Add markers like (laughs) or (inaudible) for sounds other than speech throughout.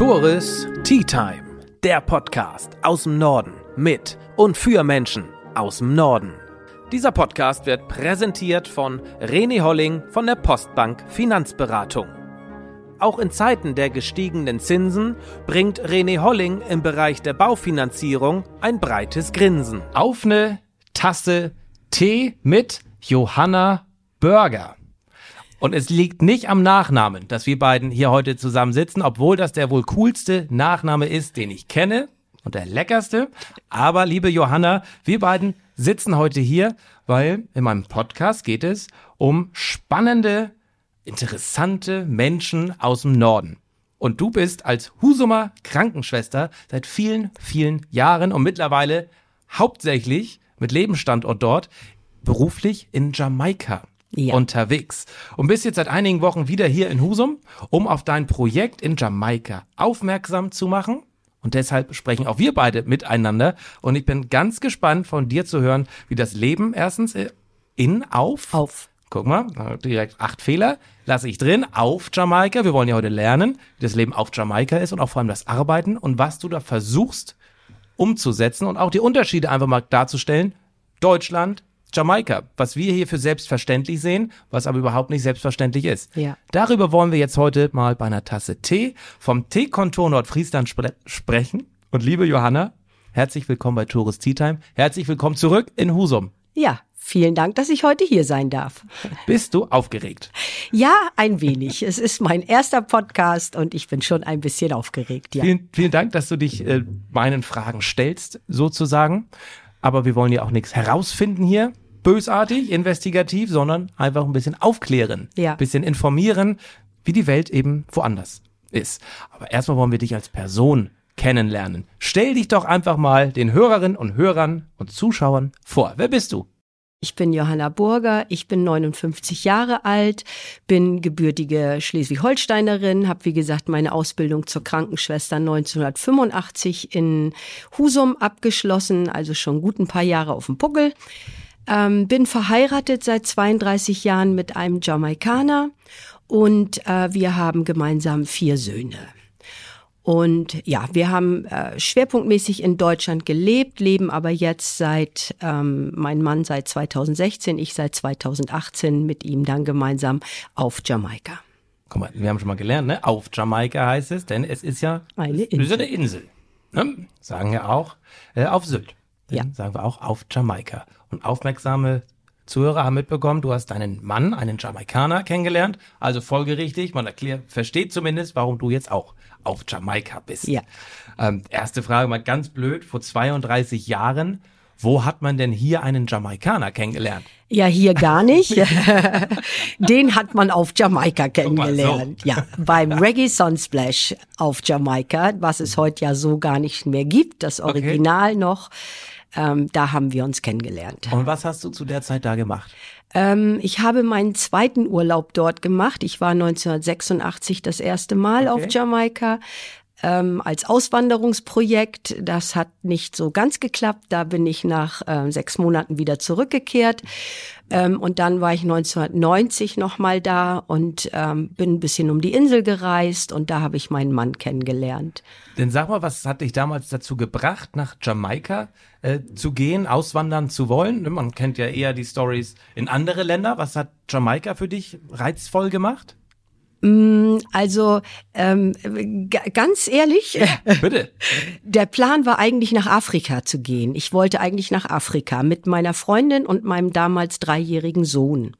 Tourist Tea Time, der Podcast aus dem Norden mit und für Menschen aus dem Norden. Dieser Podcast wird präsentiert von René Holling von der Postbank Finanzberatung. Auch in Zeiten der gestiegenen Zinsen bringt René Holling im Bereich der Baufinanzierung ein breites Grinsen. Auf eine Tasse Tee mit Johanna Burger. Und es liegt nicht am Nachnamen, dass wir beiden hier heute zusammen sitzen, obwohl das der wohl coolste Nachname ist, den ich kenne und der leckerste. Aber liebe Johanna, wir beiden sitzen heute hier, weil in meinem Podcast geht es um spannende, interessante Menschen aus dem Norden. Und du bist als Husumer Krankenschwester seit vielen, vielen Jahren und mittlerweile hauptsächlich mit Lebensstandort dort beruflich in Jamaika ja. unterwegs und bist jetzt seit einigen Wochen wieder hier in Husum, um auf dein Projekt in Jamaika aufmerksam zu machen. Und deshalb sprechen auch wir beide miteinander. Und ich bin ganz gespannt von dir zu hören, wie das Leben erstens in, auf, auf. Guck mal, direkt acht Fehler lasse ich drin auf Jamaika. Wir wollen ja heute lernen, wie das Leben auf Jamaika ist und auch vor allem das Arbeiten und was du da versuchst umzusetzen und auch die Unterschiede einfach mal darzustellen. Deutschland, Jamaika, was wir hier für selbstverständlich sehen, was aber überhaupt nicht selbstverständlich ist. Ja. Darüber wollen wir jetzt heute mal bei einer Tasse Tee vom Teekontor Nordfriesland spre sprechen. Und liebe Johanna, herzlich willkommen bei Tourist Tea Time. Herzlich willkommen zurück in Husum. Ja, Vielen Dank, dass ich heute hier sein darf. Bist du aufgeregt? Ja, ein wenig. Es ist mein erster Podcast und ich bin schon ein bisschen aufgeregt. Ja. Vielen, vielen Dank, dass du dich äh, meinen Fragen stellst, sozusagen. Aber wir wollen ja auch nichts herausfinden hier, bösartig, investigativ, sondern einfach ein bisschen aufklären, ja. ein bisschen informieren, wie die Welt eben woanders ist. Aber erstmal wollen wir dich als Person kennenlernen. Stell dich doch einfach mal den Hörerinnen und Hörern und Zuschauern vor. Wer bist du? Ich bin Johanna Burger, ich bin 59 Jahre alt, bin gebürtige Schleswig-Holsteinerin, habe wie gesagt meine Ausbildung zur Krankenschwester 1985 in Husum abgeschlossen, also schon gut ein paar Jahre auf dem Puckel. Ähm, bin verheiratet seit 32 Jahren mit einem Jamaikaner und äh, wir haben gemeinsam vier Söhne. Und ja, wir haben äh, schwerpunktmäßig in Deutschland gelebt, leben aber jetzt seit, ähm, mein Mann seit 2016, ich seit 2018 mit ihm dann gemeinsam auf Jamaika. Guck mal, wir haben schon mal gelernt, ne? Auf Jamaika heißt es, denn es ist ja eine Insel. Ist eine Insel ne? Sagen wir auch äh, auf Sylt. Ja. Sagen wir auch auf Jamaika. Und aufmerksame Zuhörer haben mitbekommen, du hast deinen Mann, einen Jamaikaner, kennengelernt. Also folgerichtig, man erklärt, versteht zumindest, warum du jetzt auch auf Jamaika bist. Ja. Ähm, erste Frage mal ganz blöd, vor 32 Jahren, wo hat man denn hier einen Jamaikaner kennengelernt? Ja, hier gar nicht. (laughs) Den hat man auf Jamaika kennengelernt. So. Ja, beim Reggae Sunsplash auf Jamaika, was es heute ja so gar nicht mehr gibt, das Original okay. noch. Ähm, da haben wir uns kennengelernt. Und was hast du zu der Zeit da gemacht? Ähm, ich habe meinen zweiten Urlaub dort gemacht. Ich war 1986 das erste Mal okay. auf Jamaika ähm, als Auswanderungsprojekt. Das hat nicht so ganz geklappt. Da bin ich nach äh, sechs Monaten wieder zurückgekehrt. Ähm, und dann war ich 1990 nochmal da und ähm, bin ein bisschen um die Insel gereist und da habe ich meinen Mann kennengelernt. Denn sag mal, was hat dich damals dazu gebracht, nach Jamaika äh, zu gehen, auswandern zu wollen? Man kennt ja eher die Stories in andere Länder. Was hat Jamaika für dich reizvoll gemacht? Mm, also ähm, ganz ehrlich, bitte. (laughs) Der Plan war eigentlich nach Afrika zu gehen. Ich wollte eigentlich nach Afrika mit meiner Freundin und meinem damals dreijährigen Sohn.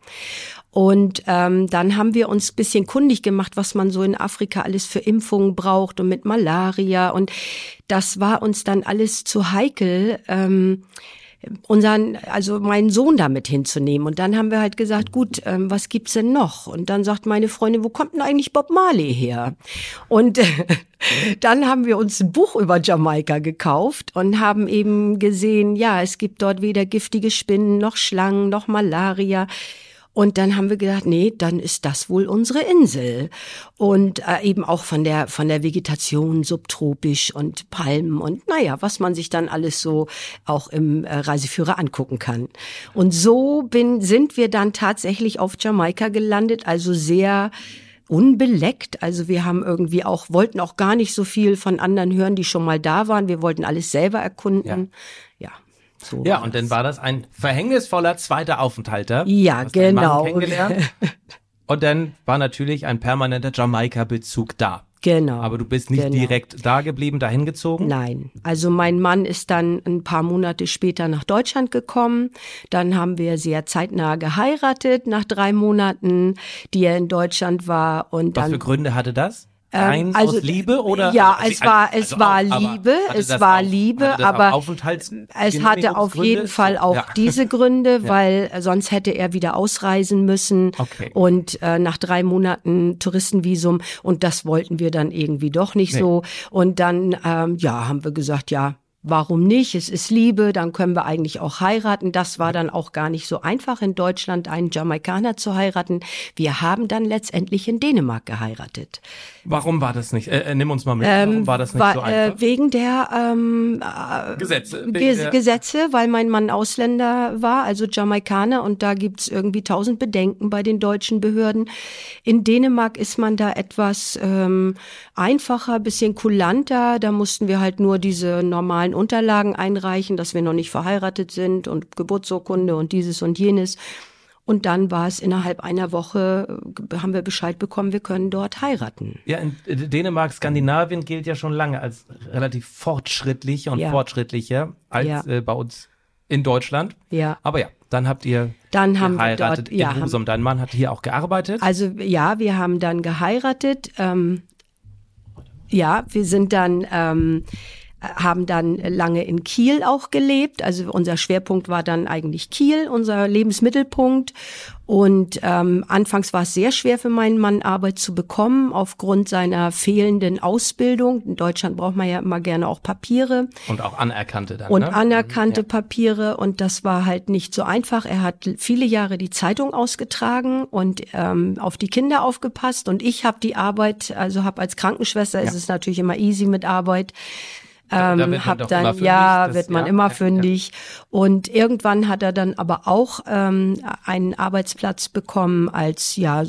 Und ähm, dann haben wir uns bisschen kundig gemacht, was man so in Afrika alles für Impfungen braucht und mit Malaria. Und das war uns dann alles zu heikel. Ähm, unseren, also meinen Sohn damit hinzunehmen. Und dann haben wir halt gesagt, gut, ähm, was gibt's denn noch? Und dann sagt meine Freundin, wo kommt denn eigentlich Bob Marley her? Und äh, (laughs) dann haben wir uns ein Buch über Jamaika gekauft und haben eben gesehen, ja, es gibt dort weder giftige Spinnen noch Schlangen noch Malaria. Und dann haben wir gedacht, nee, dann ist das wohl unsere Insel. Und äh, eben auch von der, von der Vegetation subtropisch und Palmen und naja, was man sich dann alles so auch im äh, Reiseführer angucken kann. Und so bin, sind wir dann tatsächlich auf Jamaika gelandet, also sehr unbeleckt. Also wir haben irgendwie auch, wollten auch gar nicht so viel von anderen hören, die schon mal da waren. Wir wollten alles selber erkunden. Ja. So ja, und dann war das ein verhängnisvoller zweiter Aufenthalt da. Ja, genau. (laughs) und dann war natürlich ein permanenter Jamaika-Bezug da. Genau. Aber du bist nicht genau. direkt da geblieben, dahin gezogen? Nein. Also mein Mann ist dann ein paar Monate später nach Deutschland gekommen. Dann haben wir sehr zeitnah geheiratet nach drei Monaten, die er in Deutschland war. Und Was dann, für Gründe hatte das? Ähm, also, aus Liebe oder? Ja, also, es war, es also war auch, Liebe, es war auch, Liebe, aber es hatte auf jeden Fall auch ja. diese Gründe, weil sonst hätte er wieder ausreisen müssen okay. und äh, nach drei Monaten Touristenvisum und das wollten wir dann irgendwie doch nicht nee. so und dann ähm, ja haben wir gesagt, ja Warum nicht? Es ist Liebe, dann können wir eigentlich auch heiraten. Das war dann auch gar nicht so einfach in Deutschland, einen Jamaikaner zu heiraten. Wir haben dann letztendlich in Dänemark geheiratet. Warum war das nicht? Äh, äh, nimm uns mal mit. Warum ähm, war das nicht war, so einfach? Äh, wegen der ähm, Gesetze. Wegen Ge der Gesetze, weil mein Mann Ausländer war, also Jamaikaner, und da gibt's irgendwie tausend Bedenken bei den deutschen Behörden. In Dänemark ist man da etwas ähm, einfacher, bisschen kulanter. Da mussten wir halt nur diese normalen Unterlagen einreichen, dass wir noch nicht verheiratet sind und Geburtsurkunde und dieses und jenes. Und dann war es innerhalb einer Woche, haben wir Bescheid bekommen, wir können dort heiraten. Ja, in Dänemark, Skandinavien gilt ja schon lange als relativ fortschrittlich und Ja. fortschrittlicher als Ja. äh, bei uns in Deutschland. Ja. Aber ja, dann habt ihr Dann haben wir geheiratet dort, ja, in Husum. Dein Mann hat hier auch gearbeitet. Also ja, wir haben dann geheiratet. Ähm, ja, wir sind dann ähm, haben dann lange in Kiel auch gelebt. Also unser Schwerpunkt war dann eigentlich Kiel, unser Lebensmittelpunkt. Und ähm, anfangs war es sehr schwer für meinen Mann, Arbeit zu bekommen, aufgrund seiner fehlenden Ausbildung. In Deutschland braucht man ja immer gerne auch Papiere und auch anerkannte dann. und ne? anerkannte Ja. Papiere und das war halt nicht so einfach. Er hat viele Jahre die Zeitung ausgetragen und ähm, auf die Kinder aufgepasst und ich habe die Arbeit, also habe als Krankenschwester ist es natürlich immer easy mit Arbeit. Da- da Ähm, wird hab dann fündig, ja das- wird man ja, immer ja, ja. fündig und irgendwann hat er dann aber auch ähm, einen Arbeitsplatz bekommen als ja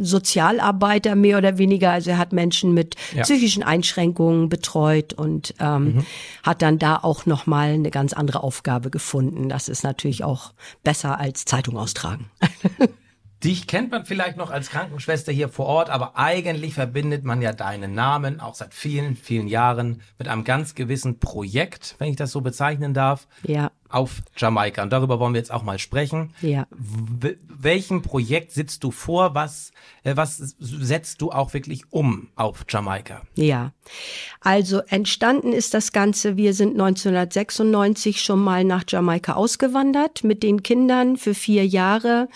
Sozialarbeiter mehr oder weniger. Also er hat Menschen mit Ja. psychischen Einschränkungen betreut und ähm, hat dann da auch noch mal eine ganz andere Aufgabe gefunden. Das ist natürlich auch besser als Zeitung austragen (laughs) Dich kennt man vielleicht noch als Krankenschwester hier vor Ort, aber eigentlich verbindet man ja deinen Namen auch seit vielen, vielen Jahren mit einem ganz gewissen Projekt, wenn ich das so bezeichnen darf, ja auf Jamaika. Und darüber wollen wir jetzt auch mal sprechen. ja W welchem Projekt sitzt du vor? Was, äh, was setzt du auch wirklich um auf Jamaika? Ja, also entstanden ist das Ganze, wir sind 1996 schon mal nach Jamaika ausgewandert mit den Kindern für vier Jahre,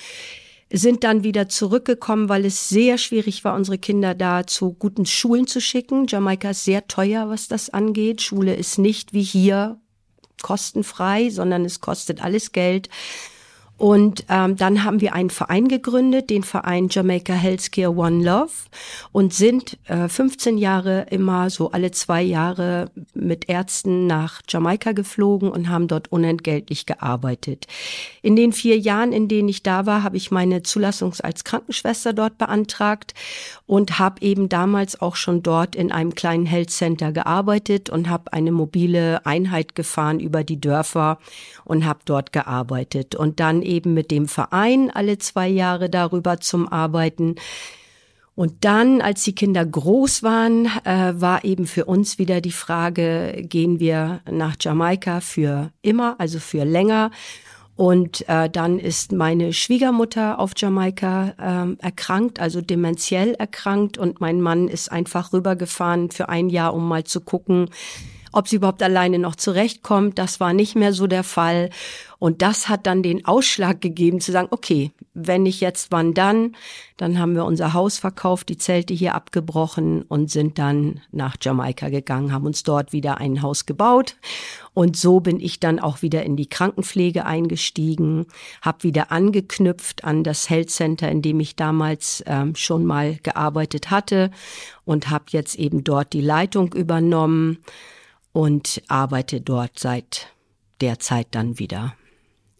sind dann wieder zurückgekommen, weil es sehr schwierig war, unsere Kinder da zu guten Schulen zu schicken. Jamaika ist sehr teuer, was das angeht. Schule ist nicht wie hier kostenfrei, sondern es kostet alles Geld. Und ähm, dann haben wir einen Verein gegründet, den Verein Jamaica Healthcare One Love und sind äh, 15 Jahre immer so alle zwei Jahre mit Ärzten nach Jamaika geflogen und haben dort unentgeltlich gearbeitet. In den vier Jahren, in denen ich da war, habe ich meine Zulassung als Krankenschwester dort beantragt und habe eben damals auch schon dort in einem kleinen Health Center gearbeitet und habe eine mobile Einheit gefahren über die Dörfer und habe dort gearbeitet und dann eben mit dem Verein alle zwei Jahre darüber zum Arbeiten. Und dann, als die Kinder groß waren, äh, war eben für uns wieder die Frage, gehen wir nach Jamaika für immer, also für länger. Und äh, dann ist meine Schwiegermutter auf Jamaika ähm, erkrankt, also dementiell erkrankt. Und mein Mann ist einfach rübergefahren für ein Jahr, um mal zu gucken, ob sie überhaupt alleine noch zurechtkommt. Das war nicht mehr so der Fall. Und das hat dann den Ausschlag gegeben zu sagen, okay, wenn nicht jetzt, wann dann? Dann haben wir unser Haus verkauft, die Zelte hier abgebrochen und sind dann nach Jamaika gegangen, haben uns dort wieder ein Haus gebaut. Und so bin ich dann auch wieder in die Krankenpflege eingestiegen, habe wieder angeknüpft an das Health Center, in dem ich damals ähm, schon mal gearbeitet hatte und habe jetzt eben dort die Leitung übernommen und arbeite dort seit der Zeit dann wieder.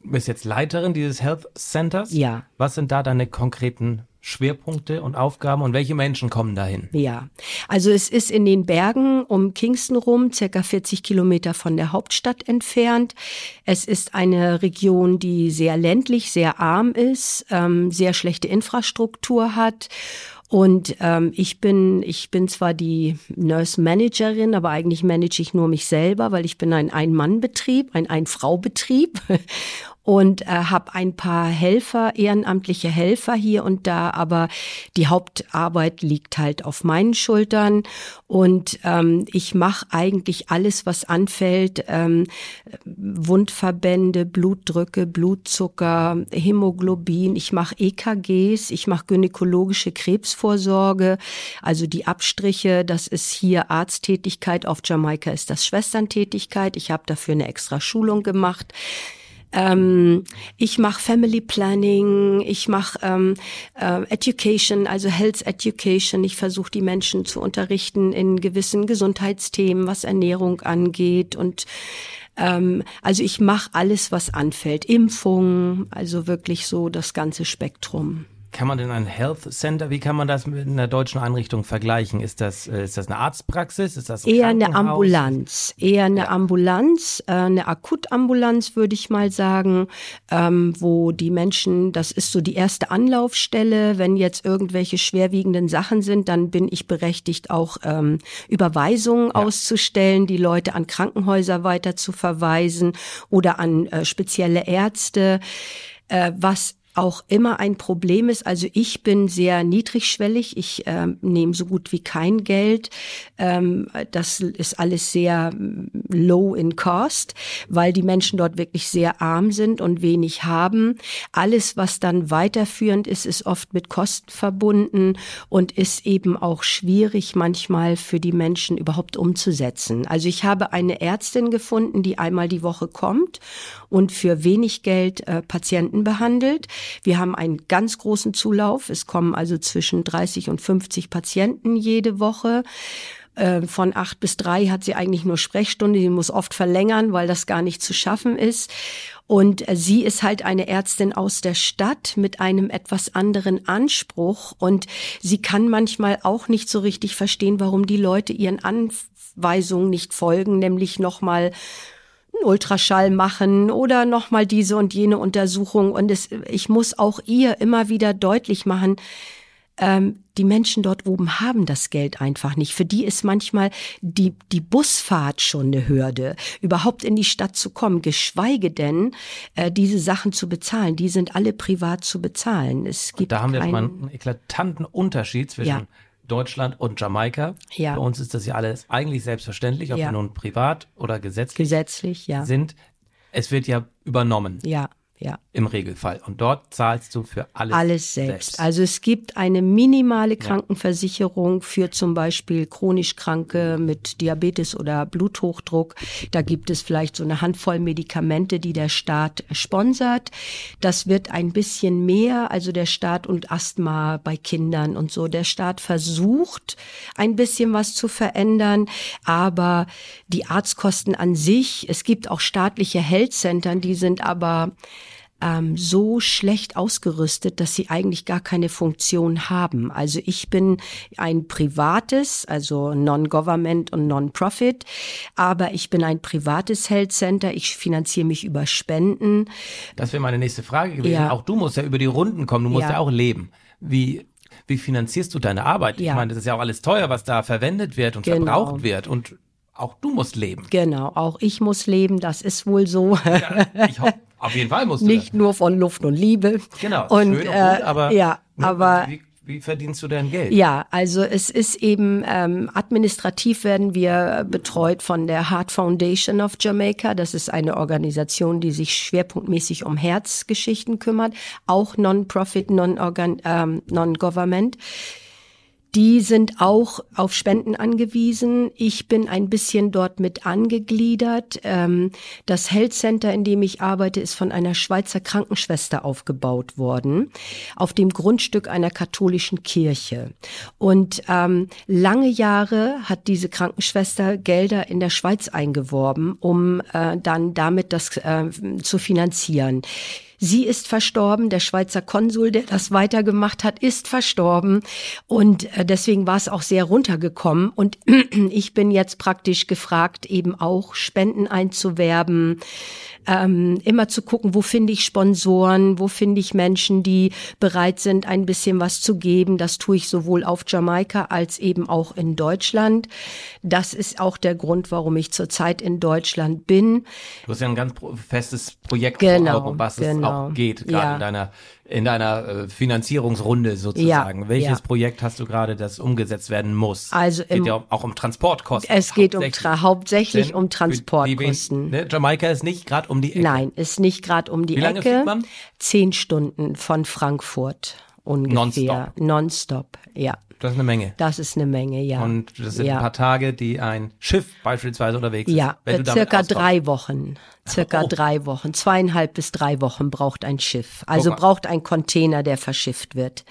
Du bist jetzt Leiterin dieses Health Centers. Ja. Was sind da deine konkreten Schwerpunkte und Aufgaben und welche Menschen kommen dahin? Ja, also es ist in den Bergen um Kingston rum, circa 40 Kilometer von der Hauptstadt entfernt. Es ist eine Region, die sehr ländlich, sehr arm ist, ähm, sehr schlechte Infrastruktur hat. Und ähm, ich bin, ich bin zwar die Nurse Managerin, aber eigentlich manage ich nur mich selber, weil ich bin ein Ein-Mann-Betrieb, ein Ein-Frau-Betrieb und äh, habe ein paar Helfer, ehrenamtliche Helfer hier und da, aber die Hauptarbeit liegt halt auf meinen Schultern. Und ähm, ich mache eigentlich alles, was anfällt, ähm, Wundverbände, Blutdrücke, Blutzucker, Hämoglobin, ich mache EKGs, ich mache gynäkologische Krebsvorsorge, also die Abstriche, das ist hier Arzttätigkeit, auf Jamaika ist das Schwesterntätigkeit, ich habe dafür eine extra Schulung gemacht. Ähm, ich mache Family Planning, ich mache ähm, äh, Education, also Health Education. Ich versuche die Menschen zu unterrichten in gewissen Gesundheitsthemen, was Ernährung angeht und ähm, also ich mache alles, was anfällt. Impfung, also wirklich so das ganze Spektrum. Kann man denn ein Health Center, wie kann man das mit einer deutschen Einrichtung vergleichen? Ist das, äh, ist das eine Arztpraxis? Ist das ein Eher eine Ambulanz. Eher eine ja. Ambulanz, äh, eine Akutambulanz, würde ich mal sagen, ähm, wo die Menschen, das ist so die erste Anlaufstelle. Wenn jetzt irgendwelche schwerwiegenden Sachen sind, dann bin ich berechtigt, auch ähm, Überweisungen ja. auszustellen, die Leute an Krankenhäuser weiter zu verweisen oder an äh, spezielle Ärzte. Was auch immer ein Problem ist. Also ich bin sehr niedrigschwellig. Ich äh, nehme so gut wie kein Geld. Ähm, das ist alles sehr mm, low in cost, weil die Menschen dort wirklich sehr arm sind und wenig haben. Alles, was dann weiterführend ist, ist oft mit Kosten verbunden und ist eben auch schwierig manchmal für die Menschen überhaupt umzusetzen. Also ich habe eine Ärztin gefunden, die einmal die Woche kommt und für wenig Geld äh, Patienten behandelt. Wir haben einen ganz großen Zulauf. Es kommen also zwischen 30 und 50 Patienten jede Woche äh, von acht bis drei hat sie eigentlich nur Sprechstunde, die muss oft verlängern, weil das gar nicht zu schaffen ist. Und äh, sie ist halt eine Ärztin aus der Stadt mit einem etwas anderen Anspruch und sie kann manchmal auch nicht so richtig verstehen, warum die Leute ihren Anweisungen nicht folgen, nämlich nochmal einen Ultraschall machen oder nochmal diese und jene Untersuchung. Und es, ich muss auch ihr immer wieder deutlich machen, ähm, die Menschen dort oben haben das Geld einfach nicht. Für die ist manchmal die, die Busfahrt schon eine Hürde, überhaupt in die Stadt zu kommen, geschweige denn, äh, diese Sachen zu bezahlen. Die sind alle privat zu bezahlen. Es gibt und da haben wir jetzt mal einen eklatanten Unterschied zwischen ja. Deutschland und Jamaika. Ja. Für uns ist das ja alles eigentlich selbstverständlich, ob ja. wir nun privat oder gesetzlich, gesetzlich ja. sind. Es wird ja übernommen. Ja ja. Im Regelfall. Und dort zahlst du für alles, alles selbst. selbst. Also es gibt eine minimale Krankenversicherung ja. für zum Beispiel chronisch Kranke mit Diabetes oder Bluthochdruck. Da gibt es vielleicht so eine Handvoll Medikamente, die der Staat sponsert. Das wird ein bisschen mehr, also der Staat und Asthma bei Kindern und so. Der Staat versucht ein bisschen was zu verändern, aber die Arztkosten an sich, es gibt auch staatliche Health Centern, die sind aber ähm, so schlecht ausgerüstet, dass sie eigentlich gar keine Funktion haben. Also ich bin ein privates, also Non-Government und Non-Profit, aber ich bin ein privates Health Center. Ich finanziere mich über Spenden. Das wäre meine nächste Frage gewesen. Ja. Auch du musst ja über die Runden kommen, du musst ja, ja auch leben. Wie wie finanzierst du deine Arbeit? Ja. Ich meine, das ist ja auch alles teuer, was da verwendet wird und genau. verbraucht wird und auch du musst leben. Genau, auch ich muss leben, das ist wohl so. Ja, ich hoffe, auf jeden Fall musst du. Nicht das. nur von Luft und Liebe. Genau, und, schön und äh, gut, aber, ja, ne, aber wie, wie verdienst du dein Geld? Ja, also es ist eben ähm, administrativ werden wir betreut von der Heart Foundation of Jamaica. Das ist eine Organisation, die sich schwerpunktmäßig um Herzgeschichten kümmert, auch Non-Profit, Non-Government. Ähm, non die sind auch auf Spenden angewiesen. Ich bin ein bisschen dort mit angegliedert. Ähm, das Health Center, in dem ich arbeite, ist von einer Schweizer Krankenschwester aufgebaut worden, auf dem Grundstück einer katholischen Kirche. Und ähm, lange Jahre hat diese Krankenschwester Gelder in der Schweiz eingeworben, um äh, dann damit das äh, zu finanzieren. Sie ist verstorben, der Schweizer Konsul, der das weitergemacht hat, ist verstorben. Und äh, deswegen war es auch sehr runtergekommen. Und (clears throat) ich bin jetzt praktisch gefragt, eben auch Spenden einzuwerben, ähm, immer zu gucken, wo finde ich Sponsoren, wo finde ich Menschen, die bereit sind, ein bisschen was zu geben. Das tue ich sowohl auf Jamaika als eben auch in Deutschland. Das ist auch der Grund, warum ich zurzeit in Deutschland bin. Du hast ja ein ganz festes Projekt genau, vor Augen, was genau. es auch geht, gerade Ja. in deiner in deiner äh, Finanzierungsrunde sozusagen. Ja, Welches ja. Projekt hast du gerade, das umgesetzt werden muss? Also geht im- ja auch um Transportkosten. Es geht um hauptsächlich. tra hauptsächlich Denn um Transportkosten. Ne, Jamaika ist nicht gerade um die Ecke. Nein, ist nicht gerade um die Wie lange Ecke. fliegt man? Zehn Stunden von Frankfurt ungefähr. Nonstop, ja. Das ist eine Menge. Das ist eine Menge, ja. Und das sind ja. ein paar Tage, die ein Schiff beispielsweise unterwegs Ja, ist. Damit circa drei Wochen. Circa Oh. drei Wochen. Zweieinhalb bis drei Wochen braucht ein Schiff. Also braucht ein Container, der verschifft wird,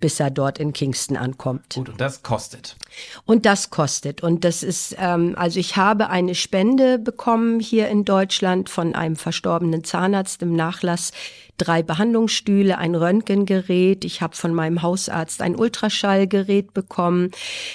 bis er dort in Kingston ankommt. Gut, und das kostet. Und das kostet. Und das ist, ähm, also ich habe eine Spende bekommen hier in Deutschland von einem verstorbenen Zahnarzt im Nachlass. Drei Behandlungsstühle, ein Röntgengerät. Ich habe von meinem Hausarzt ein Ultraschallgerät bekommen.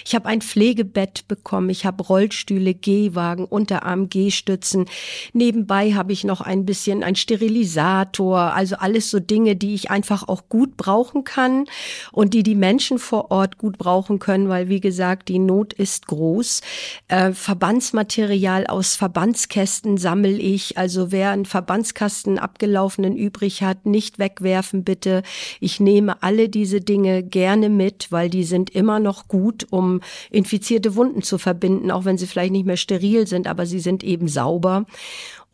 Ich habe ein Pflegebett bekommen. Ich habe Rollstühle, Gehwagen, Unterarm, Gehstützen. Nebenbei habe ich noch ein bisschen ein Sterilisator. Also alles so Dinge, die ich einfach auch gut brauchen kann und die die Menschen vor Ort gut brauchen können, weil wie gesagt, die Not ist groß. Äh, Verbandsmaterial aus Verbandskästen sammle ich. Also wer einen Verbandskasten abgelaufenen übrig hat, nicht wegwerfen bitte. Ich nehme alle diese Dinge gerne mit, weil die sind immer noch gut, um infizierte Wunden zu verbinden, auch wenn sie vielleicht nicht mehr steril sind, aber sie sind eben sauber.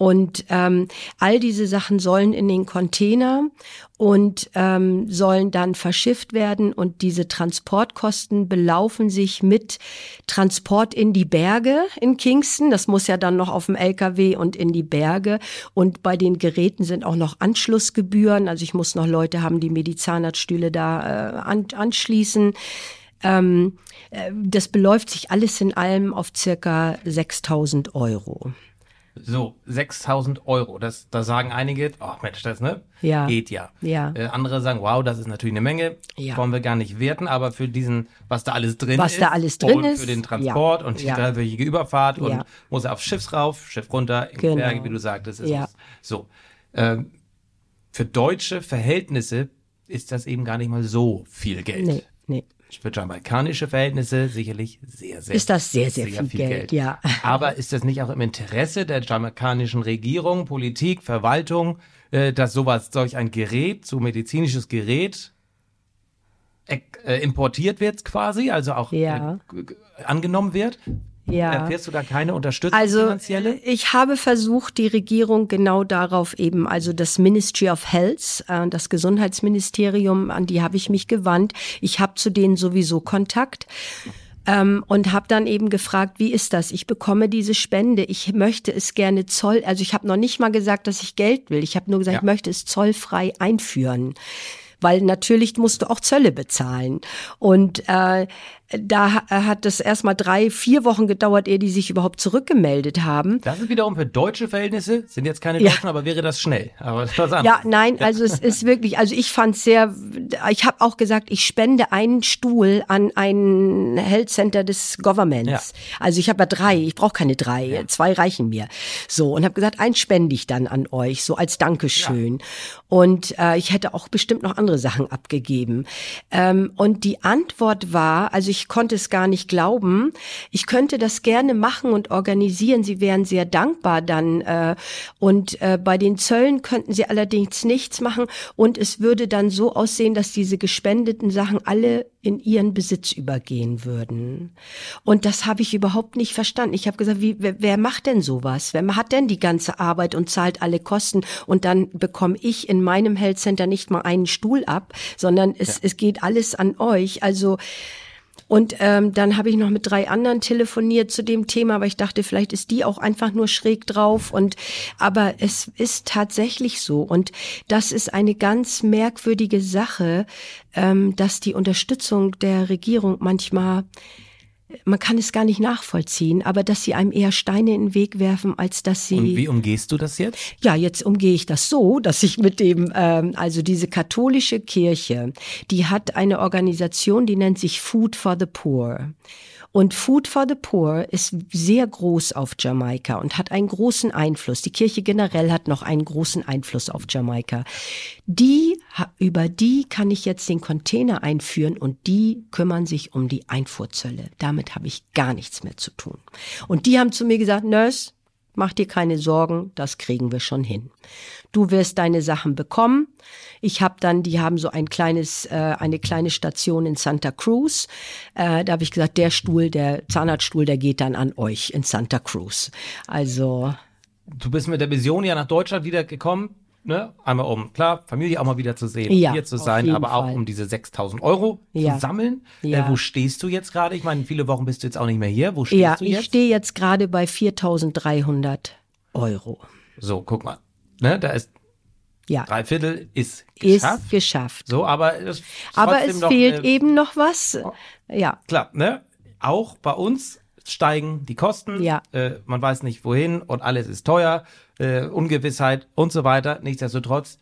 Und ähm, all diese Sachen sollen in den Container und ähm, sollen dann verschifft werden. Und diese Transportkosten belaufen sich mit Transport in die Berge in Kingston. Das muss ja dann noch auf dem LKW und in die Berge. Und bei den Geräten sind auch noch Anschlussgebühren. Also ich muss noch Leute haben, die mir die Zahnarztstühle da äh, an, anschließen. Ähm, äh, das beläuft sich alles in allem auf circa 6000 Euro. So, 6000 Euro. Das, da sagen einige, oh Mensch, das, ne? Ja. Geht ja. Ja. Äh, andere sagen, wow, das ist natürlich eine Menge. Ja. Wollen wir gar nicht werten, aber für diesen, was da alles drin Was ist. da alles drin und ist, Für den Transport ja. und die Ja. dreiwöchige Überfahrt und Ja. muss er aufs Schiff rauf, Schiff runter, in Genau. Berge, wie du sagtest. Ist Ja. es. So. Ähm, für deutsche Verhältnisse ist das eben gar nicht mal so viel Geld. Nee. Für jamaikanische Verhältnisse sicherlich sehr, sehr Ist das sehr, sehr viel Geld, ja. (laughs) Aber ist das nicht auch im Interesse der jamaikanischen Regierung, Politik, Verwaltung, äh, dass sowas, solch ein Gerät, so medizinisches Gerät, äh, äh, importiert wird quasi, also auch Ja. äh, g- angenommen wird? Ja. Erfährst du da keine Unterstützung Also finanzielle? ich habe versucht, die Regierung genau darauf eben, also das Ministry of Health, äh, das Gesundheitsministerium, an die habe ich mich gewandt. Ich habe zu denen sowieso Kontakt. Ähm, und habe dann eben gefragt, wie ist das? Ich bekomme diese Spende. Ich möchte es gerne zoll. Also ich habe noch nicht mal gesagt, dass ich Geld will. Ich habe nur gesagt, Ja. ich möchte es zollfrei einführen. Weil natürlich musst du auch Zölle bezahlen. Und äh, da ha- hat es erstmal drei, vier Wochen gedauert, ehe die sich überhaupt zurückgemeldet haben. Das ist wiederum für deutsche Verhältnisse, sind jetzt keine Ja. Deutschen, aber wäre das schnell. Aber das was Ja, anderes. nein, also es ist wirklich, also ich fand sehr, ich habe auch gesagt, ich spende einen Stuhl an ein Health Center des Governments. Ja. Also ich habe ja drei, ich brauche keine drei, zwei reichen mir. So und habe gesagt, einen spende ich dann an euch, so als Dankeschön. Und äh, ich hätte auch bestimmt noch andere Sachen abgegeben. Ähm, und die Antwort war, also ich konnte es gar nicht glauben, ich könnte das gerne machen und organisieren. Sie wären sehr dankbar dann. Äh, und äh, bei den Zöllen könnten sie allerdings nichts machen. Und es würde dann so aussehen, dass diese gespendeten Sachen alle in ihren Besitz übergehen würden. Und das habe ich überhaupt nicht verstanden. Ich habe gesagt, wie, wer, wer macht denn sowas? Wer hat denn die ganze Arbeit und zahlt alle Kosten? Und dann bekomme ich in meinem Health Center nicht mal einen Stuhl ab, sondern es, es geht alles an euch. Also und ähm, dann habe ich noch mit drei anderen telefoniert zu dem Thema, aber ich dachte, vielleicht ist die auch einfach nur schräg drauf. Und aber es ist tatsächlich so. Und das ist eine ganz merkwürdige Sache, ähm, dass die Unterstützung der Regierung manchmal man kann es gar nicht nachvollziehen, aber dass sie einem eher Steine in den Weg werfen, als dass sie. Und wie umgehst du das jetzt? Ja, jetzt umgehe ich das so, dass ich mit dem, ähm, also diese katholische Kirche, die hat eine Organisation, die nennt sich Food for the Poor. Und Food for the Poor ist sehr groß auf Jamaika und hat einen großen Einfluss. Die Kirche generell hat noch einen großen Einfluss auf Jamaika. Die, über die kann ich jetzt den Container einführen und die kümmern sich um die Einfuhrzölle. Damit habe ich gar nichts mehr zu tun. Und die haben zu mir gesagt, Nurse, mach dir keine Sorgen, das kriegen wir schon hin. Du wirst deine Sachen bekommen. Ich habe dann, die haben so ein kleines, äh, eine kleine Station in Santa Cruz. Äh, da habe ich gesagt, der Stuhl, der Zahnarztstuhl, der geht dann an euch in Santa Cruz. Also Du bist mit der Vision ja nach Deutschland wieder gekommen. Ne? Einmal um, klar, Familie auch mal wieder zu sehen, Ja, hier zu sein, aber auch Fall. um diese 6000 Euro Ja. zu sammeln. Ja. Äh, wo stehst du jetzt gerade? Ich meine, viele Wochen bist du jetzt auch nicht mehr hier. Wo stehst ja, du ich jetzt? stehe jetzt gerade bei 4.300 Euro. So, guck mal. Ne? Da ist Ja, drei Viertel ist ist geschafft. geschafft. so, aber es, Aber es noch, fehlt äh, eben noch was. Ja, Klar, ne? Auch bei uns steigen die Kosten. Ja. Äh, man weiß nicht wohin und alles ist teuer, äh, Ungewissheit und so weiter. Nichtsdestotrotz,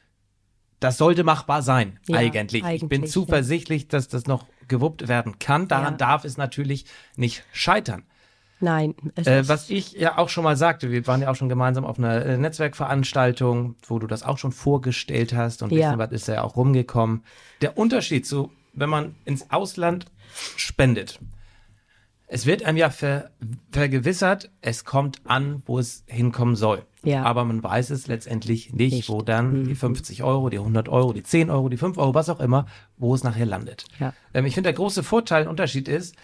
das sollte machbar sein, Ja, eigentlich. Ich bin eigentlich, zuversichtlich, dass das noch gewuppt werden kann. Daran Ja. darf es natürlich nicht scheitern. nein. Es Äh, was ich ja auch schon mal sagte, wir waren ja auch schon gemeinsam auf einer äh, Netzwerkveranstaltung, wo du das auch schon vorgestellt hast und Ja. wissen, was ist ja auch rumgekommen. Der Unterschied zu, wenn man ins Ausland spendet, es wird einem ja ver vergewissert, es kommt an, wo es hinkommen soll. Ja. Aber man weiß es letztendlich nicht, Nicht. Mhm. wo dann die 50 Euro, die 100 Euro, die 10 Euro, die 5 Euro, was auch immer, wo es nachher landet. Ja. Ähm, ich finde, der große Vorteil, Unterschied ist,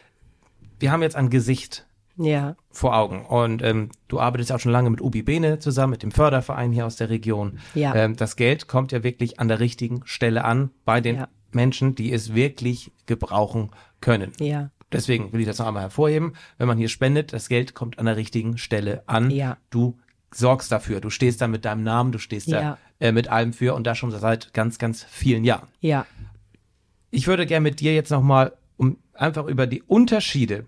wir haben jetzt ein Gesicht ja, vor Augen. Und ähm, du arbeitest ja auch schon lange mit Ubi Bene zusammen, mit dem Förderverein hier aus der Region. Ja. Ähm, das Geld kommt ja wirklich an der richtigen Stelle an, bei den Ja. Menschen, die es wirklich gebrauchen können. ja, Deswegen will ich das noch einmal hervorheben. Wenn man hier spendet, das Geld kommt an der richtigen Stelle an. Ja. Du sorgst dafür. Du stehst da mit deinem Namen, du stehst Ja. da äh, mit allem für und das schon seit ganz, ganz vielen Jahren. ja, Ich würde gerne mit dir jetzt nochmal um einfach über die Unterschiede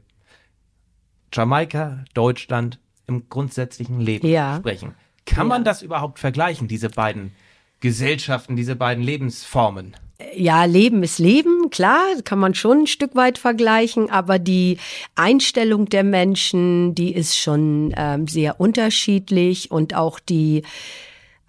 Jamaika, Deutschland im grundsätzlichen Leben Ja. sprechen. Kann man Ja. das überhaupt vergleichen, diese beiden Gesellschaften, diese beiden Lebensformen? Ja, Leben ist Leben, klar, kann man schon ein Stück weit vergleichen, aber die Einstellung der Menschen, die ist schon ähm, sehr unterschiedlich und auch die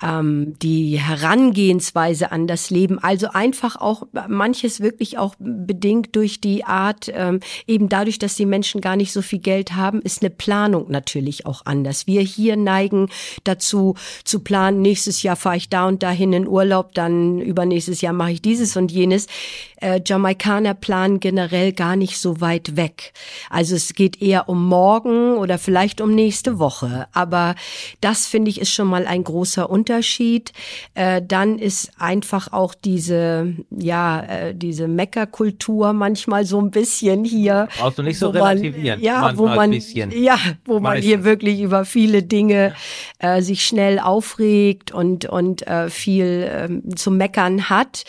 ähm, die Herangehensweise an das Leben, also einfach auch manches wirklich auch bedingt durch die Art, ähm, eben dadurch, dass die Menschen gar nicht so viel Geld haben, ist eine Planung natürlich auch anders. Wir hier neigen dazu zu planen, nächstes Jahr fahre ich da und dahin in Urlaub, dann übernächstes Jahr mache ich dieses und jenes. Äh, Jamaikaner planen generell gar nicht so weit weg. Also es geht eher um morgen oder vielleicht um nächste Woche. Aber das finde ich ist schon mal ein großer Unterschied. Äh, dann ist einfach auch diese, ja, äh, diese Meckerkultur manchmal so ein bisschen hier. Brauchst du nicht so man- relativieren, Ja, wo ein man, bisschen. ja, wo man Meistens. hier wirklich über viele Dinge äh, sich schnell aufregt und und äh, viel ähm, zu meckern hat.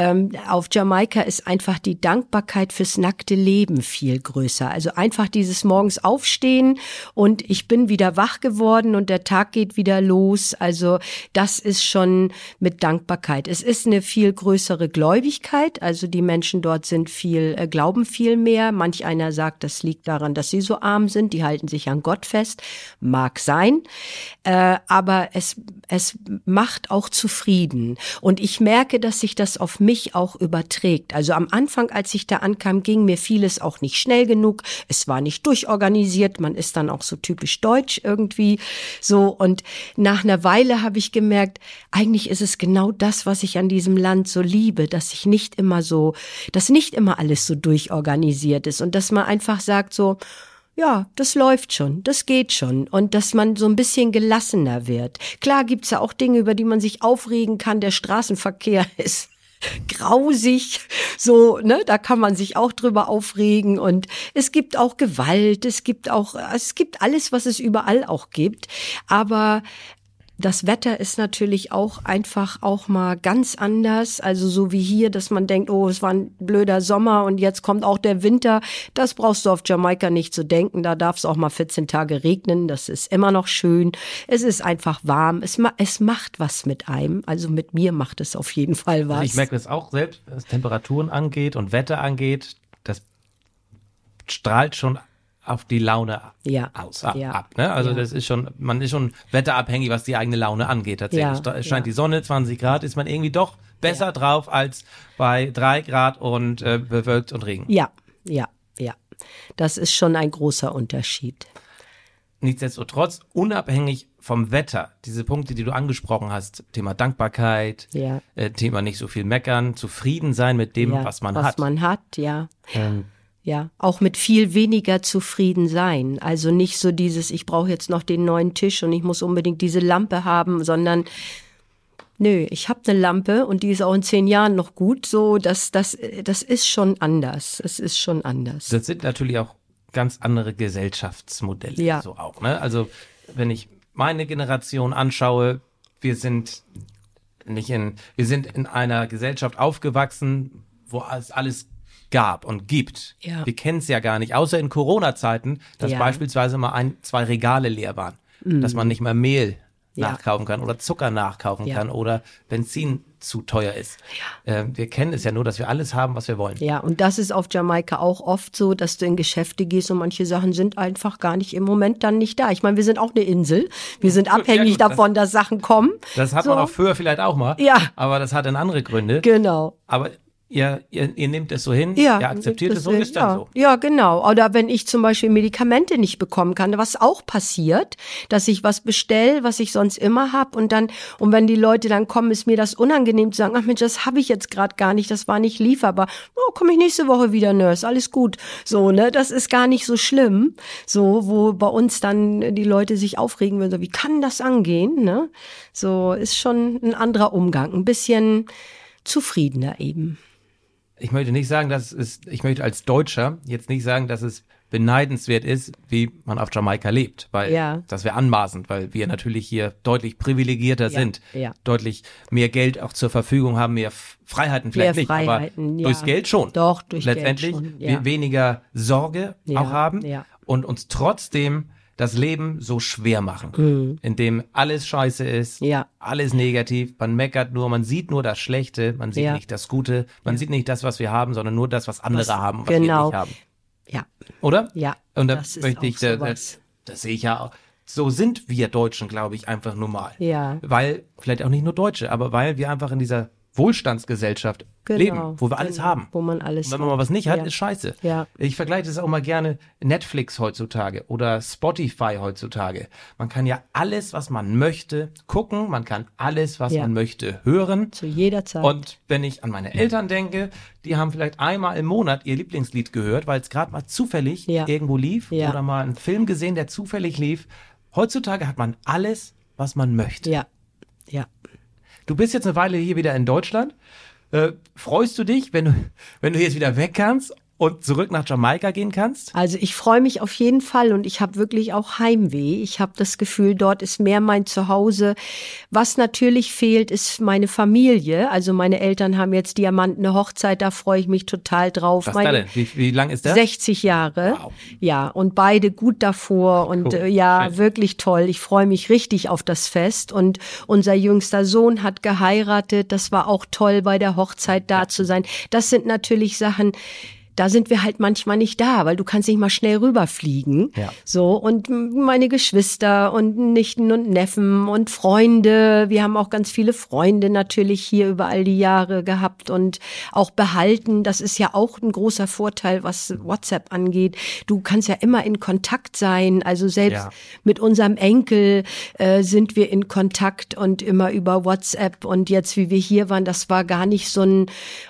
Ähm, auf Jamaika ist einfach die Dankbarkeit fürs nackte Leben viel größer. Also einfach dieses morgens aufstehen und ich bin wieder wach geworden und der Tag geht wieder los. Also das ist schon mit Dankbarkeit. Es ist eine viel größere Gläubigkeit. Also die Menschen dort sind viel, äh, glauben viel mehr. Manch einer sagt, das liegt daran, dass sie so arm sind. Die halten sich an Gott fest. Mag sein. Äh, aber es, es macht auch zufrieden. Und ich merke, dass sich das auf mich auch überträgt. Also am Anfang, als ich da ankam, ging mir vieles auch nicht schnell genug. Es war nicht durchorganisiert. Man ist dann auch so typisch deutsch irgendwie so. Und nach einer Weile habe ich gemerkt, eigentlich ist es genau das, was ich an diesem Land so liebe, dass ich nicht immer so, dass nicht immer alles so durchorganisiert ist und dass man einfach sagt so, ja, das läuft schon, das geht schon und dass man so ein bisschen gelassener wird. Klar gibt's ja auch Dinge, über die man sich aufregen kann. Der Straßenverkehr (laughs) ist grausig, so, ne, da kann man sich auch drüber aufregen. Und es gibt auch Gewalt, es gibt auch, es gibt alles, was es überall auch gibt, aber das Wetter ist natürlich auch einfach auch mal ganz anders. Also so wie hier, dass man denkt, oh, es war ein blöder Sommer und jetzt kommt auch der Winter. Das brauchst du auf Jamaika nicht zu denken. Da darf es auch mal 14 Tage regnen. Das ist immer noch schön. Es ist einfach warm. Es, ma es macht was mit einem. Also mit mir macht es auf jeden Fall was. Also ich merke das auch selbst, was Temperaturen angeht und Wetter angeht. Das strahlt schon auf die Laune ja. aus, ab. Ja. ab ne? Also Ja. das ist schon, man ist schon wetterabhängig, was die eigene Laune angeht tatsächlich. Ja. Scheint Ja. die Sonne, 20 Grad, ist man irgendwie doch besser drauf als bei drei Grad und äh, bewölkt und Regen. Ja, ja, ja. Das ist schon ein großer Unterschied. Nichtsdestotrotz, unabhängig vom Wetter, diese Punkte, die du angesprochen hast, Thema Dankbarkeit, Ja. äh, Thema nicht so viel meckern, zufrieden sein mit dem, ja, was man was hat. man hat, ja. ähm, Ja, auch mit viel weniger zufrieden sein. Also nicht so dieses, ich brauche jetzt noch den neuen Tisch und ich muss unbedingt diese Lampe haben, sondern nö, ich habe eine Lampe und die ist auch in zehn Jahren noch gut. So, das, das, das ist schon anders. Es ist schon anders. Das sind natürlich auch ganz andere Gesellschaftsmodelle. Ja. So auch, ne? Also, wenn ich meine Generation anschaue, wir sind nicht in, wir sind in einer Gesellschaft aufgewachsen, wo es alles gab und gibt. Ja. Wir kennen es ja gar nicht, außer in Corona-Zeiten, dass Ja. Mhm. beispielsweise mal ein, zwei Regale leer waren. Dass man nicht mehr Mehl Ja. nachkaufen kann oder Zucker nachkaufen Ja. kann oder Benzin zu teuer ist. Äh, wir kennen es ja nur, dass wir alles haben, was wir wollen. Ja, und das ist auf Jamaika auch oft so, dass du in Geschäfte gehst und manche Sachen sind einfach gar nicht im Moment dann nicht da. Ich meine, wir sind auch eine Insel. Wir sind (laughs) abhängig gut, das- davon, dass Sachen kommen. Das hat so. man auch früher vielleicht auch mal. Ja. Aber das hat dann andere Gründe. Genau. aber ihr, ihr, ihr nehmt es so hin, Ja, ihr akzeptiert es so ist dann ja. so. Ja, genau. Oder wenn ich zum Beispiel Medikamente nicht bekommen kann, was auch passiert, dass ich was bestell, was ich sonst immer hab und dann und wenn die Leute dann kommen, ist mir das unangenehm zu sagen, ach Mensch, das habe ich jetzt gerade gar nicht, das war nicht lieferbar. Oh, komme ich nächste Woche wieder, Nurse, alles gut. So, ne, das ist gar nicht so schlimm. So, wo bei uns dann die Leute sich aufregen würden, so, wie kann das angehen, ne? So ist schon ein anderer Umgang, ein bisschen zufriedener eben. Ich möchte nicht sagen, dass es, ich möchte als Deutscher jetzt nicht sagen, dass es beneidenswert ist, wie man auf Jamaika lebt, weil Ja. das wäre anmaßend, weil wir natürlich hier deutlich privilegierter Ja, sind, ja. deutlich mehr Geld auch zur Verfügung haben, mehr Freiheiten vielleicht Mehr nicht, Freiheiten, aber durchs Geld schon. Doch, durch Geld Letztendlich schon, wir ja. weniger Sorge auch haben und uns trotzdem das Leben so schwer machen, indem alles scheiße ist, Mhm. Ja. alles negativ, man meckert nur, man sieht nur das Schlechte, man sieht Ja. nicht das Gute, man sieht nicht das, was wir haben, sondern nur das, was andere Was- haben, was wir genau. nicht haben. Ja. Oder? Ja, Und da das ist möchte auch ich, da, da, sowas. das sehe ich ja auch. So sind wir Deutschen, glaube ich, einfach normal. Ja. Weil, vielleicht auch nicht nur Deutsche, aber weil wir einfach in dieser Wohlstandsgesellschaft Genau, leben, wo wir alles genau, haben. wo man alles Und wenn man mal was nicht hat, Ja. ist scheiße. Ja. Ich vergleiche das auch mal gerne Netflix heutzutage oder Spotify heutzutage. Man kann ja alles, was man möchte, gucken, man kann alles, was Ja. man möchte, hören. Zu jeder Zeit. Und wenn ich an meine Eltern denke, die haben vielleicht einmal im Monat ihr Lieblingslied gehört, weil es gerade mal zufällig irgendwo lief oder mal einen Film gesehen, der zufällig lief. Heutzutage hat man alles, was man möchte. ja. Ja. Du bist jetzt eine Weile hier wieder in Deutschland. Äh, freust du dich, wenn du, wenn du jetzt wieder weg kannst und zurück nach Jamaika gehen kannst? Also ich freue mich auf jeden Fall und ich habe wirklich auch Heimweh. Ich habe das Gefühl, dort ist mehr mein Zuhause. Was natürlich fehlt, ist meine Familie. Also meine Eltern haben jetzt diamantene Hochzeit, da freue ich mich total drauf. Was meine? Wie, wie lang ist das? 60 Jahre. Wow. Ja, und beide gut davor und Cool. äh, ja, Schön. wirklich toll. Ich freue mich richtig auf das Fest und unser jüngster Sohn hat geheiratet. Das war auch toll bei der Hochzeit da zu sein. Das sind natürlich Sachen, da sind wir halt manchmal nicht da, weil du kannst nicht mal schnell rüberfliegen. Ja. So und meine Geschwister und Nichten und Neffen und Freunde. Wir haben auch ganz viele Freunde natürlich hier über all die Jahre gehabt und auch behalten. Das ist ja auch ein großer Vorteil, was WhatsApp angeht. Du kannst ja immer in Kontakt sein. Also selbst Ja. mit unserem Enkel äh, sind wir in Kontakt und immer über WhatsApp. Und jetzt, wie wir hier waren, das war gar nicht so ein,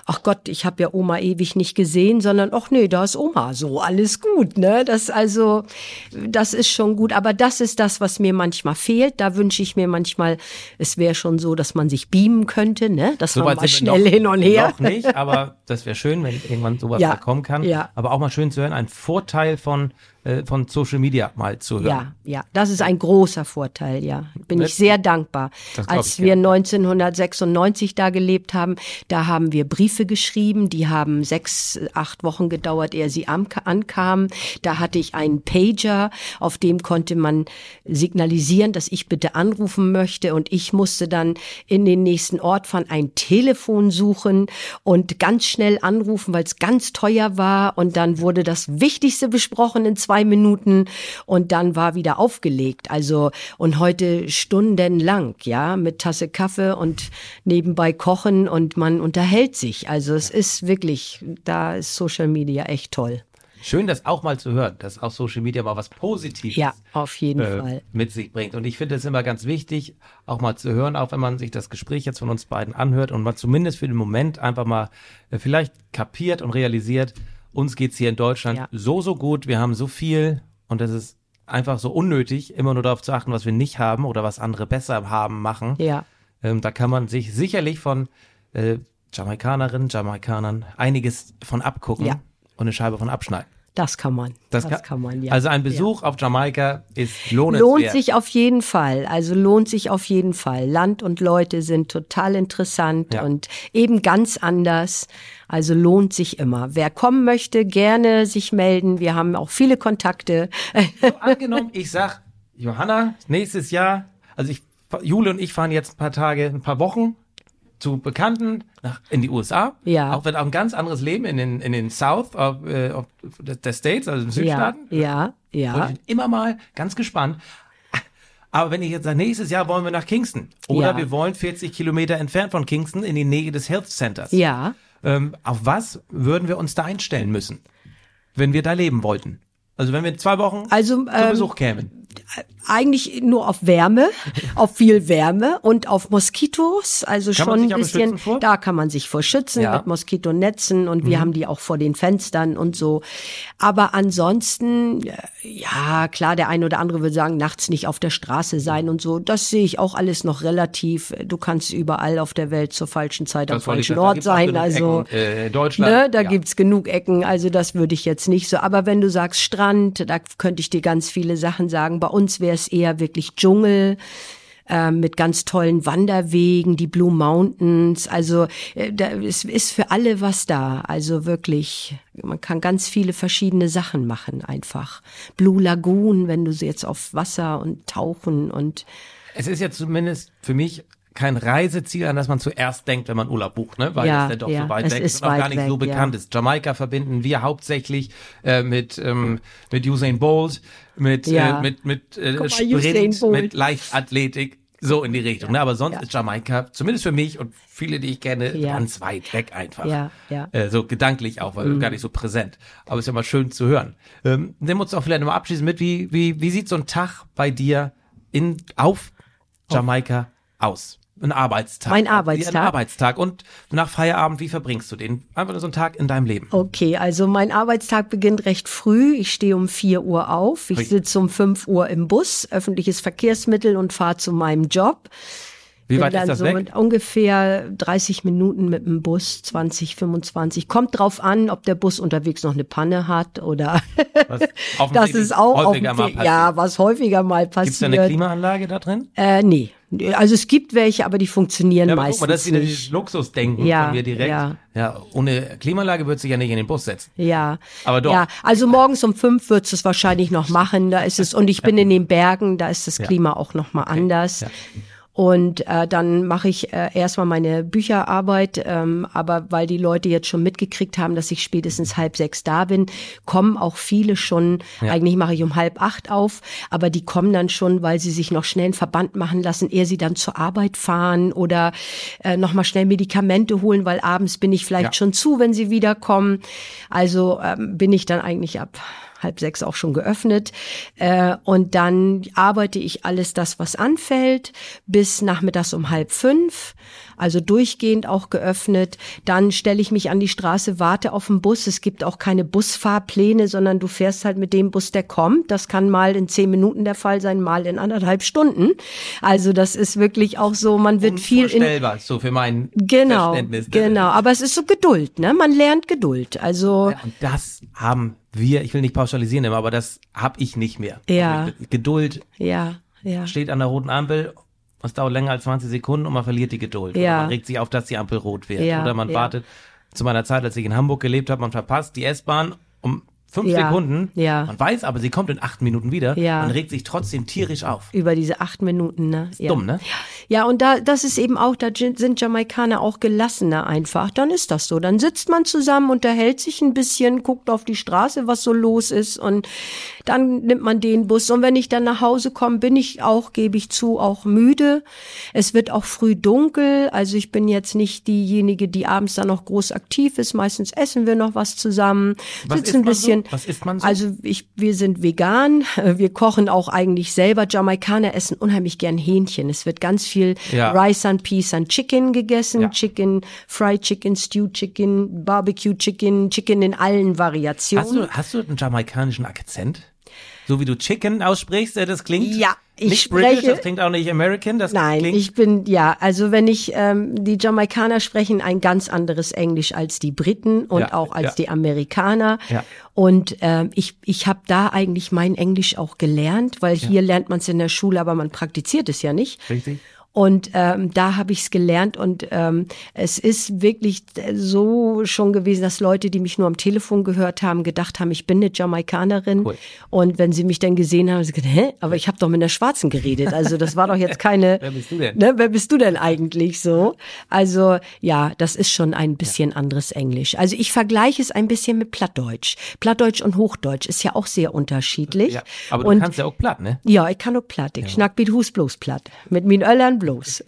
ach Gott, ich habe ja Oma ewig nicht gesehen, sondern ach nee, da ist Oma, so alles gut, ne? Das also, das ist schon gut. Aber das ist das, was mir manchmal fehlt. Da wünsche ich mir manchmal, es wäre schon so, dass man sich beamen könnte, ne? Dass man mal schnell noch, hin und her. Noch nicht, aber das wäre schön, wenn irgendwann sowas Ja, kommen kann. ja. Aber auch mal schön zu hören, ein Vorteil von äh, von Social Media mal zu hören. Ja, ja, das ist ein großer Vorteil, ja. Bin ich sehr dankbar. Als ich wir gern. 1996 da gelebt haben, da haben wir Briefe geschrieben, die haben sechs, acht Wochen gedauert, ehe sie am- ankamen. Da hatte ich einen Pager, auf dem konnte man signalisieren, dass ich bitte anrufen möchte und ich musste dann in den nächsten Ort fahren, ein Telefon suchen und ganz schnell anrufen, weil es ganz teuer war und dann wurde das Wichtigste besprochen in zwei Minuten und dann war wieder aufgelegt. Also und heute stundenlang, ja, mit Tasse Kaffee und nebenbei kochen und man unterhält sich. Also es ist wirklich, da ist Social Media echt toll. Schön, das auch mal zu hören, dass auch Social Media mal was Positives Ja, auf jeden äh, Fall. mit sich bringt. Und ich finde es immer ganz wichtig, auch mal zu hören, auch wenn man sich das Gespräch jetzt von uns beiden anhört und man zumindest für den Moment einfach mal äh, vielleicht kapiert und realisiert, uns geht's hier in Deutschland Ja. so, so gut, wir haben so viel und es ist einfach so unnötig, immer nur darauf zu achten, was wir nicht haben oder was andere besser haben, machen. Ja. Ähm, da kann man sich sicherlich von äh, Jamaikanerinnen, Jamaikanern einiges von abgucken Ja. und eine Scheibe von abschneiden. Das kann man. Das, kann, man, ja. Also ein Besuch auf Jamaika ist lohnenswert. Lohnt sich auf jeden Fall. Also lohnt sich auf jeden Fall. Land und Leute sind total interessant Ja. und eben ganz anders. Also lohnt sich immer. Wer kommen möchte, gerne sich melden. Wir haben auch viele Kontakte. Angenommen, ich sag, Johanna, nächstes Jahr, also ich, Jule und ich fahren jetzt ein paar Tage, ein paar Wochen zu Bekannten nach, in die USA. Ja. Auch wird auch ein ganz anderes Leben in den, in den South of, äh, of der States, also im Ja, Südstaaten. ja, ja. ich bin immer mal ganz gespannt. Aber wenn ich jetzt sage, nächstes Jahr wollen wir nach Kingston oder Ja. wir wollen 40 Kilometer entfernt von Kingston in die Nähe des Health Centers. Ja. Ähm, auf was würden wir uns da einstellen müssen, wenn wir da leben wollten? Also wenn wir zwei Wochen Also, zu ähm, Besuch kämen. Eigentlich nur auf Wärme, auf viel Wärme und auf Moskitos. Also Kann schon ein bisschen, da kann man sich vor schützen Ja. Mhm. mit Moskitonetzen und wir haben die auch vor den Fenstern und so. Aber ansonsten, äh, ja, klar, der eine oder andere würde sagen, nachts nicht auf der Straße sein und so. Das sehe ich auch alles noch relativ. Du kannst überall auf der Welt zur falschen Zeit am Das ich falschen Ort sein. Also, Ecken, äh, Deutschland. Ne, da ja. gibt's genug Ecken, also das würde ich jetzt nicht so. Aber wenn du sagst Strand, da könnte ich dir ganz viele Sachen sagen. Bei uns wäre es eher wirklich Dschungel. ähm, mit ganz tollen Wanderwegen, die Blue Mountains. Also äh, da ist, ist für alle was da. Also wirklich, man kann ganz viele verschiedene Sachen machen einfach. Blue Lagoon, wenn du so jetzt auf Wasser und Tauchen und Es ist ja zumindest für mich kein Reiseziel, an das man zuerst denkt, wenn man Urlaub bucht, ne? Weil Ja, es ja doch ja, so weit weg ist und auch gar nicht so weg, bekannt ja. ist. Jamaika verbinden wir hauptsächlich äh, mit ähm, mit Usain Bolt, mit Ja. äh, mit mit äh, mal, Sprint, mit Leichtathletik. So in die Richtung. Ne? Aber sonst ist Jamaika, zumindest für mich und viele, die ich kenne, ganz weit weg einfach. Ja, ja. Mhm. Äh, so gedanklich auch, weil gar nicht so präsent. Aber ist ja mal schön zu hören. Ähm, nimm uns doch vielleicht nochmal abschließend mit, wie, wie, wie sieht so ein Tag bei dir in, auf Jamaika aus? Ein Arbeitstag. Mein Ein Arbeitstag? Arbeitstag. Und nach Feierabend, wie verbringst du den? Einfach nur so einen Tag in deinem Leben. Okay, also mein Arbeitstag beginnt recht früh. Ich stehe um 4 Uhr auf. Ich sitze um 5 Uhr im Bus, öffentliches Verkehrsmittel und fahre zu meinem Job. Wie weit ist das so weg? ungefähr 30 Minuten mit dem Bus, 20, 25. Kommt drauf an, ob der Bus unterwegs noch eine Panne hat oder Was (laughs) das ist auch häufiger mal passiert. Ja, was häufiger mal Gibt's da passiert. eine Klimaanlage da drin? äh, nee. Also es gibt welche, aber die funktionieren Ja, aber meistens guck mal, das ist wieder nicht. dieses Luxusdenken Ja, von mir direkt. ja. ja, ohne Klimaanlage würdest du ja nicht in den Bus setzen. Ja. Aber doch. Ja, also morgens um fünf wird's es wahrscheinlich noch machen. Da ist es, und ich bin in den Bergen, da ist das Klima auch noch mal anders. Und äh, dann mache ich äh, erstmal meine Bücherarbeit, ähm, aber weil die Leute jetzt schon mitgekriegt haben, dass ich spätestens halb sechs da bin, kommen auch viele schon, Ja. eigentlich mache ich um halb acht auf, aber die kommen dann schon, weil sie sich noch schnell einen Verband machen lassen, ehe sie dann zur Arbeit fahren oder äh, nochmal schnell Medikamente holen, weil abends bin ich vielleicht Ja. schon zu, wenn sie wiederkommen. Also ähm, bin ich dann eigentlich ab halb sechs auch schon geöffnet. Äh, und dann arbeite ich alles das, was anfällt, bis nachmittags um halb fünf. Also durchgehend auch geöffnet. Dann stelle ich mich an die Straße, warte auf den Bus. Es gibt auch keine Busfahrpläne, sondern du fährst halt mit dem Bus, der kommt. Das kann mal in zehn Minuten der Fall sein, mal in anderthalb Stunden. Also das ist wirklich auch so, man wird viel in, so für mein Genau, Verständnis. genau. Aber es ist so Geduld, ne? Man lernt Geduld. Also Ja, und das haben wir, ich will nicht pauschalisieren immer, aber das hab ich nicht mehr. Ja. Also Geduld Ja, ja. steht an der roten Ampel, es dauert länger als 20 Sekunden und man verliert die Geduld. Ja. Oder man regt sich auf, dass die Ampel rot wird. Ja, Oder man ja. wartet zu meiner Zeit, als ich in Hamburg gelebt habe, man verpasst die S-Bahn um fünf Ja, Sekunden. ja. Man weiß aber, sie kommt in acht Minuten wieder. Ja. Man regt sich trotzdem tierisch auf. Über diese acht Minuten, ne? Ist ja. dumm, ne? Ja, und da, das ist eben auch, da sind Jamaikaner auch gelassener einfach. Dann ist das so. Dann sitzt man zusammen, unterhält sich ein bisschen, guckt auf die Straße, was so los ist und dann nimmt man den Bus. Und wenn ich dann nach Hause komme, bin ich auch, gebe ich zu, auch müde. Es wird auch früh dunkel. Also ich bin jetzt nicht diejenige, die abends dann noch groß aktiv ist. Meistens essen wir noch was zusammen, Was sitzen ein bisschen. So? Was isst man so? Also ich, wir sind vegan. Wir kochen auch eigentlich selber. Jamaikaner essen unheimlich gern Hähnchen. Es wird ganz viel Ja. Rice and Peas and Chicken gegessen. Ja. Chicken, Fried Chicken, Stew Chicken, Barbecue Chicken, Chicken in allen Variationen. Hast du, hast du einen jamaikanischen Akzent? So wie du Chicken aussprichst, äh, das klingt Ja, ich nicht British, spreche- das klingt auch nicht American, das Nein, klingt ich bin, ja, also wenn ich, ähm, die Jamaikaner sprechen ein ganz anderes Englisch als die Briten und Ja, auch als ja. die Amerikaner. Ja. Und ähm, ich, ich habe da eigentlich mein Englisch auch gelernt, weil hier lernt man es in der Schule, aber man praktiziert es ja nicht. richtig. Und ähm, da habe ich es gelernt und ähm, es ist wirklich so schon gewesen, dass Leute, die mich nur am Telefon gehört haben, gedacht haben, ich bin eine Jamaikanerin. Cool. Und wenn sie mich dann gesehen haben, haben sie gesagt, hä, aber ich habe doch mit einer Schwarzen geredet. Also das war doch jetzt (laughs) keine. Wer bist du denn? Ne, wer bist du denn eigentlich so? Also ja, das ist schon ein bisschen anderes Englisch. Also ich vergleiche es ein bisschen mit Plattdeutsch. Plattdeutsch und Hochdeutsch ist ja auch sehr unterschiedlich. Ja, aber du und kannst ja auch platt, ne? ja, ich kann auch platt. Ich schnack mit Hus bloß platt. Mit min Öllern bloß.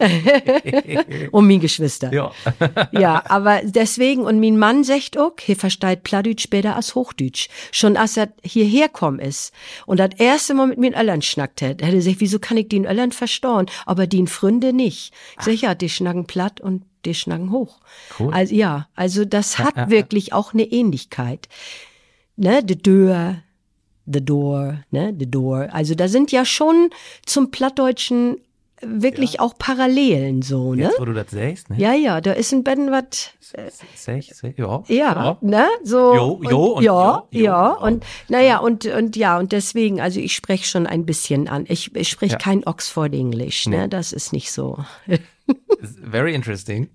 (laughs) und min Geschwister. Ja. (laughs) ja, aber deswegen, und min Mann sagt auch, hier versteht Plattdeutsch später als Hochdeutsch. Schon als er hierher kommen ist und das erste Mal mit min Öllern schnackt hat, hätte er gesagt, wieso kann ich den Öllern verstauen, aber den Fründe nicht. Ich sag, ja, die schnacken platt und die schnacken hoch. Cool. Also, ja, also das (laughs) hat wirklich auch eine Ähnlichkeit. Ne, the door, the door, ne, the door. Also da sind ja schon zum Plattdeutschen wirklich auch Parallelen so, ne? Jetzt, wo du das sagst, ne? Ja, ja, da ist ein Ben was, Sech, sech, ja. ja, ne, so. Jo, jo und ja, jo, jo. ja, und naja, und, und ja, und deswegen, also ich spreche schon ein bisschen an. Ich, ich spreche Ja. kein Oxford English, ne, Nee. das ist nicht so. Very interesting.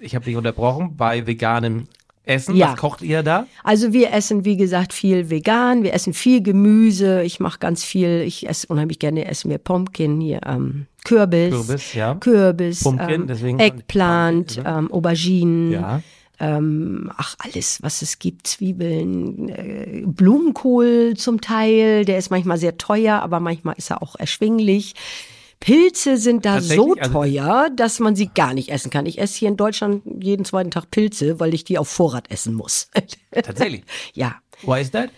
Ich habe dich unterbrochen bei veganem Essen. Ja. Was kocht ihr da? Also wir essen, wie gesagt, viel vegan, wir essen viel Gemüse, ich mache ganz viel, ich esse unheimlich gerne, essen wir Pumpkin, hier ähm, Kürbis, Kürbis, ja. Kürbis, Pumpkin, ähm, Eggplant, ne? ähm, Auberginen, Ja. ähm, ach alles, was es gibt, Zwiebeln, äh, Blumenkohl zum Teil, der ist manchmal sehr teuer, aber manchmal ist er auch erschwinglich. Pilze sind da so? Also- teuer, dass man sie gar nicht essen kann. Ich esse hier in Deutschland jeden zweiten Tag Pilze, weil ich die auf Vorrat essen muss. (laughs) Tatsächlich. ja. Why is that?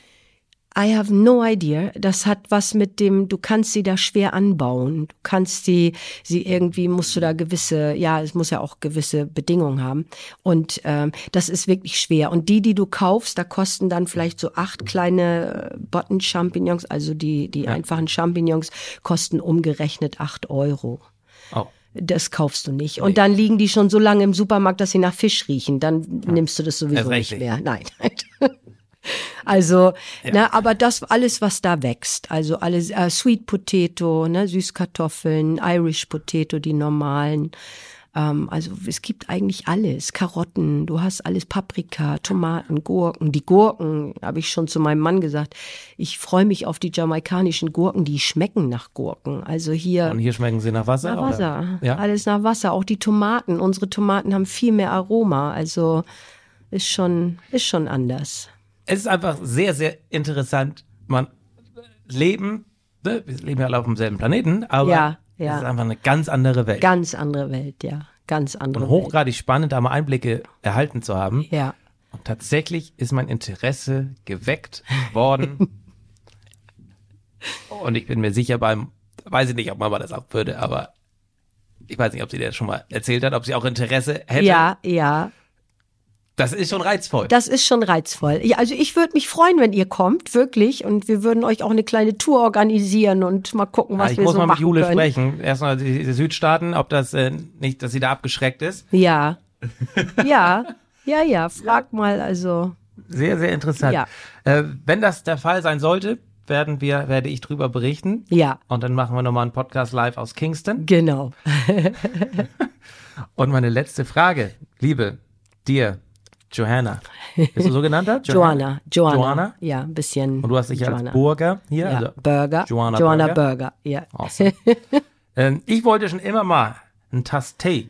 I have no idea. Das hat was mit dem, du kannst sie da schwer anbauen. Du kannst die, sie irgendwie musst du da gewisse, ja, es muss ja auch gewisse Bedingungen haben. Und ähm, das ist wirklich schwer. Und die, die du kaufst, da kosten dann vielleicht so acht kleine äh, Botten-Champignons, also die, die einfachen Champignons, kosten umgerechnet acht Euro. Oh. Das kaufst du nicht. Und dann liegen die schon so lange im Supermarkt, dass sie nach Fisch riechen. Dann nimmst du das sowieso recht nicht mehr. Nein. (laughs) (laughs) Also, ne, aber das alles, was da wächst, also alles äh, Sweet Potato, ne, Süßkartoffeln, Irish Potato, die normalen. Ähm, also es gibt eigentlich alles. Karotten, du hast alles Paprika, Tomaten, Gurken. Die Gurken, habe ich schon zu meinem Mann gesagt. Ich freue mich auf die jamaikanischen Gurken, die schmecken nach Gurken. Also hier Und hier schmecken sie nach Wasser? nach? Wasser. Ja. Alles nach Wasser. Auch die Tomaten. Unsere Tomaten haben viel mehr Aroma. Also ist schon, ist schon anders. Es ist einfach sehr, sehr interessant. Man leben, ne, wir leben ja alle auf demselben Planeten, aber Ja, es ja. ist einfach eine ganz andere Welt. Ganz andere Welt, ja. Ganz andere und Welt. hochgradig spannend, da mal Einblicke erhalten zu haben. Ja. Und tatsächlich ist mein Interesse geweckt worden. (laughs) und ich bin mir sicher beim, weiß ich nicht, ob Mama das auch würde, aber ich weiß nicht, ob sie dir das schon mal erzählt hat, ob sie auch Interesse hätte. Ja, ja. Das ist schon reizvoll. Das ist schon reizvoll. Ja, also ich würde mich freuen, wenn ihr kommt, wirklich. Und wir würden euch auch eine kleine Tour organisieren und mal gucken, was ich wir muss so mal mit machen Jule können. sprechen. Erstmal die, die Südstaaten, ob das äh, nicht, dass sie da abgeschreckt ist. Ja. (laughs) Ja. Ja, ja. Frag mal, also. Sehr, sehr interessant. Ja. Äh, wenn das der Fall sein sollte, werden wir, werde ich drüber berichten. Ja, Und dann machen wir nochmal einen Podcast live aus Kingston. genau. (laughs) (laughs) Und meine letzte Frage, liebe dir, Johanna. Bist du so genannt? (laughs) Joanna, Joanna. Joanna? Ja, ein bisschen. Und du hast dich Joanna. als Burger hier. ja, Also, Burger. Joanna Joanna Burger. Burger. Ja. awesome. (laughs) ähm, ich wollte schon immer mal einen Tass Tee,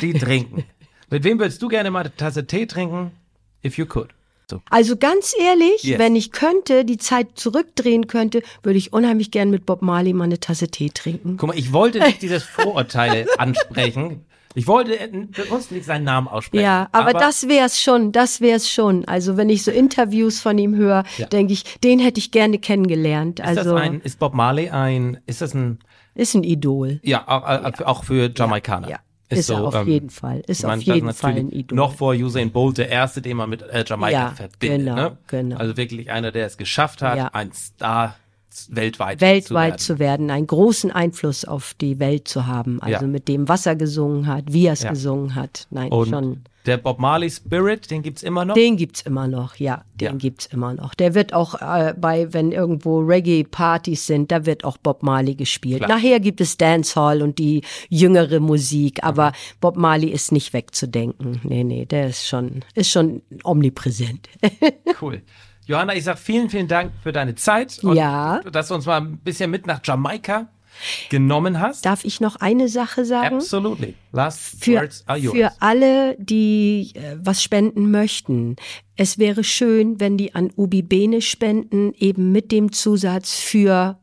Tee (laughs) trinken. Mit wem würdest du gerne mal eine Tasse Tee trinken, if you could? So. Also ganz ehrlich, Yes. wenn ich könnte, die Zeit zurückdrehen könnte, würde ich unheimlich gern mit Bob Marley mal eine Tasse Tee trinken. Guck mal, ich wollte nicht dieses Vorurteil ansprechen. Ich wollte äh, bewusst nicht seinen Namen aussprechen. Ja, aber, das wär's schon, das wär's schon. Also wenn ich so Interviews von ihm höre, Ja. denke ich, den hätte ich gerne kennengelernt. ist Also ein, ist Bob Marley ein, ist das ein, ist ein Idol. ja, auch, äh, auch für Jamaikaner? Ja, ist, er auf ähm, jeden Fall. Ist auf jeden ist Fall ein Idol. Noch vor Usain Bolt, der erste, den man mit äh, Jamaika Ja, verbindet. genau, ne? genau. Also wirklich einer, der es geschafft hat, Ja. ein Star weltweit, weltweit zu zu werden, einen großen Einfluss auf die Welt zu haben. Also Ja. mit dem, was er gesungen hat, wie er es Ja. gesungen hat. Nein, Und schon. der Bob Marley Spirit, den gibt's immer noch. Den gibt's immer noch, ja, den Ja. gibt's immer noch. Der wird auch äh, bei, wenn irgendwo Reggae-Partys sind, da wird auch Bob Marley gespielt. Klar. Nachher gibt es Dancehall und die jüngere Musik, aber Mhm. Bob Marley ist nicht wegzudenken. Nee, nee, der ist schon, ist schon omnipräsent. (laughs) Cool. Johanna, ich sag vielen, vielen Dank für deine Zeit und Ja. dass du uns mal ein bisschen mit nach Jamaika genommen hast. Darf ich noch eine Sache sagen? Absolutely. Last für, words are yours. für alle, die äh, was spenden möchten. Es wäre schön, wenn die an Ubi Bene spenden, eben mit dem Zusatz für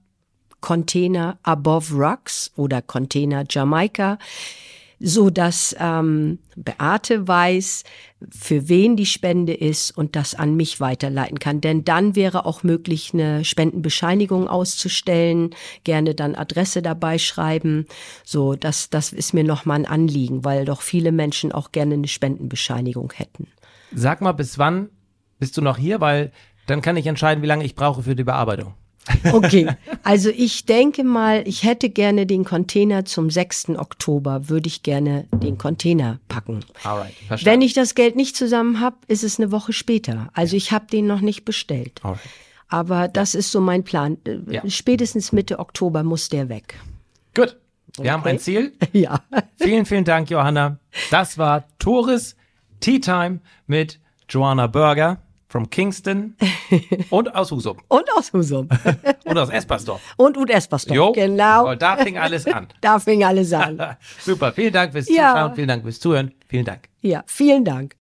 Container Above Rocks oder Container Jamaika, so dass ähm, Beate weiß, für wen die Spende ist und das an mich weiterleiten kann. Denn dann wäre auch möglich, eine Spendenbescheinigung auszustellen, gerne dann Adresse dabei schreiben. So, das, das ist mir nochmal ein Anliegen, weil doch viele Menschen auch gerne eine Spendenbescheinigung hätten. Sag mal, bis wann bist du noch hier? Weil dann kann ich entscheiden, wie lange ich brauche für die Bearbeitung. Okay, also ich denke mal, ich hätte gerne den Container zum 6. Oktober, würde ich gerne den Container packen. Alright, Wenn verstanden. ich das Geld nicht zusammen habe, ist es eine Woche später. Also ich habe den noch nicht bestellt. Alright. Aber das ist so mein Plan. Ja. Spätestens Mitte Oktober muss der weg. Gut. Wir haben ein Ziel. (laughs) Ja. Vielen, vielen Dank, Johanna. Das war Tores Tea Time mit Joanna Burger from Kingston (laughs) und aus Husum Und aus Husum. (laughs) und aus Espersdorf. Und Ud Espersdorf. Jo, Genau. und da fing alles an. (laughs) Da fing alles an. Super, vielen Dank fürs Ja. Zuschauen, vielen Dank fürs Zuhören, vielen Dank. Ja, vielen Dank.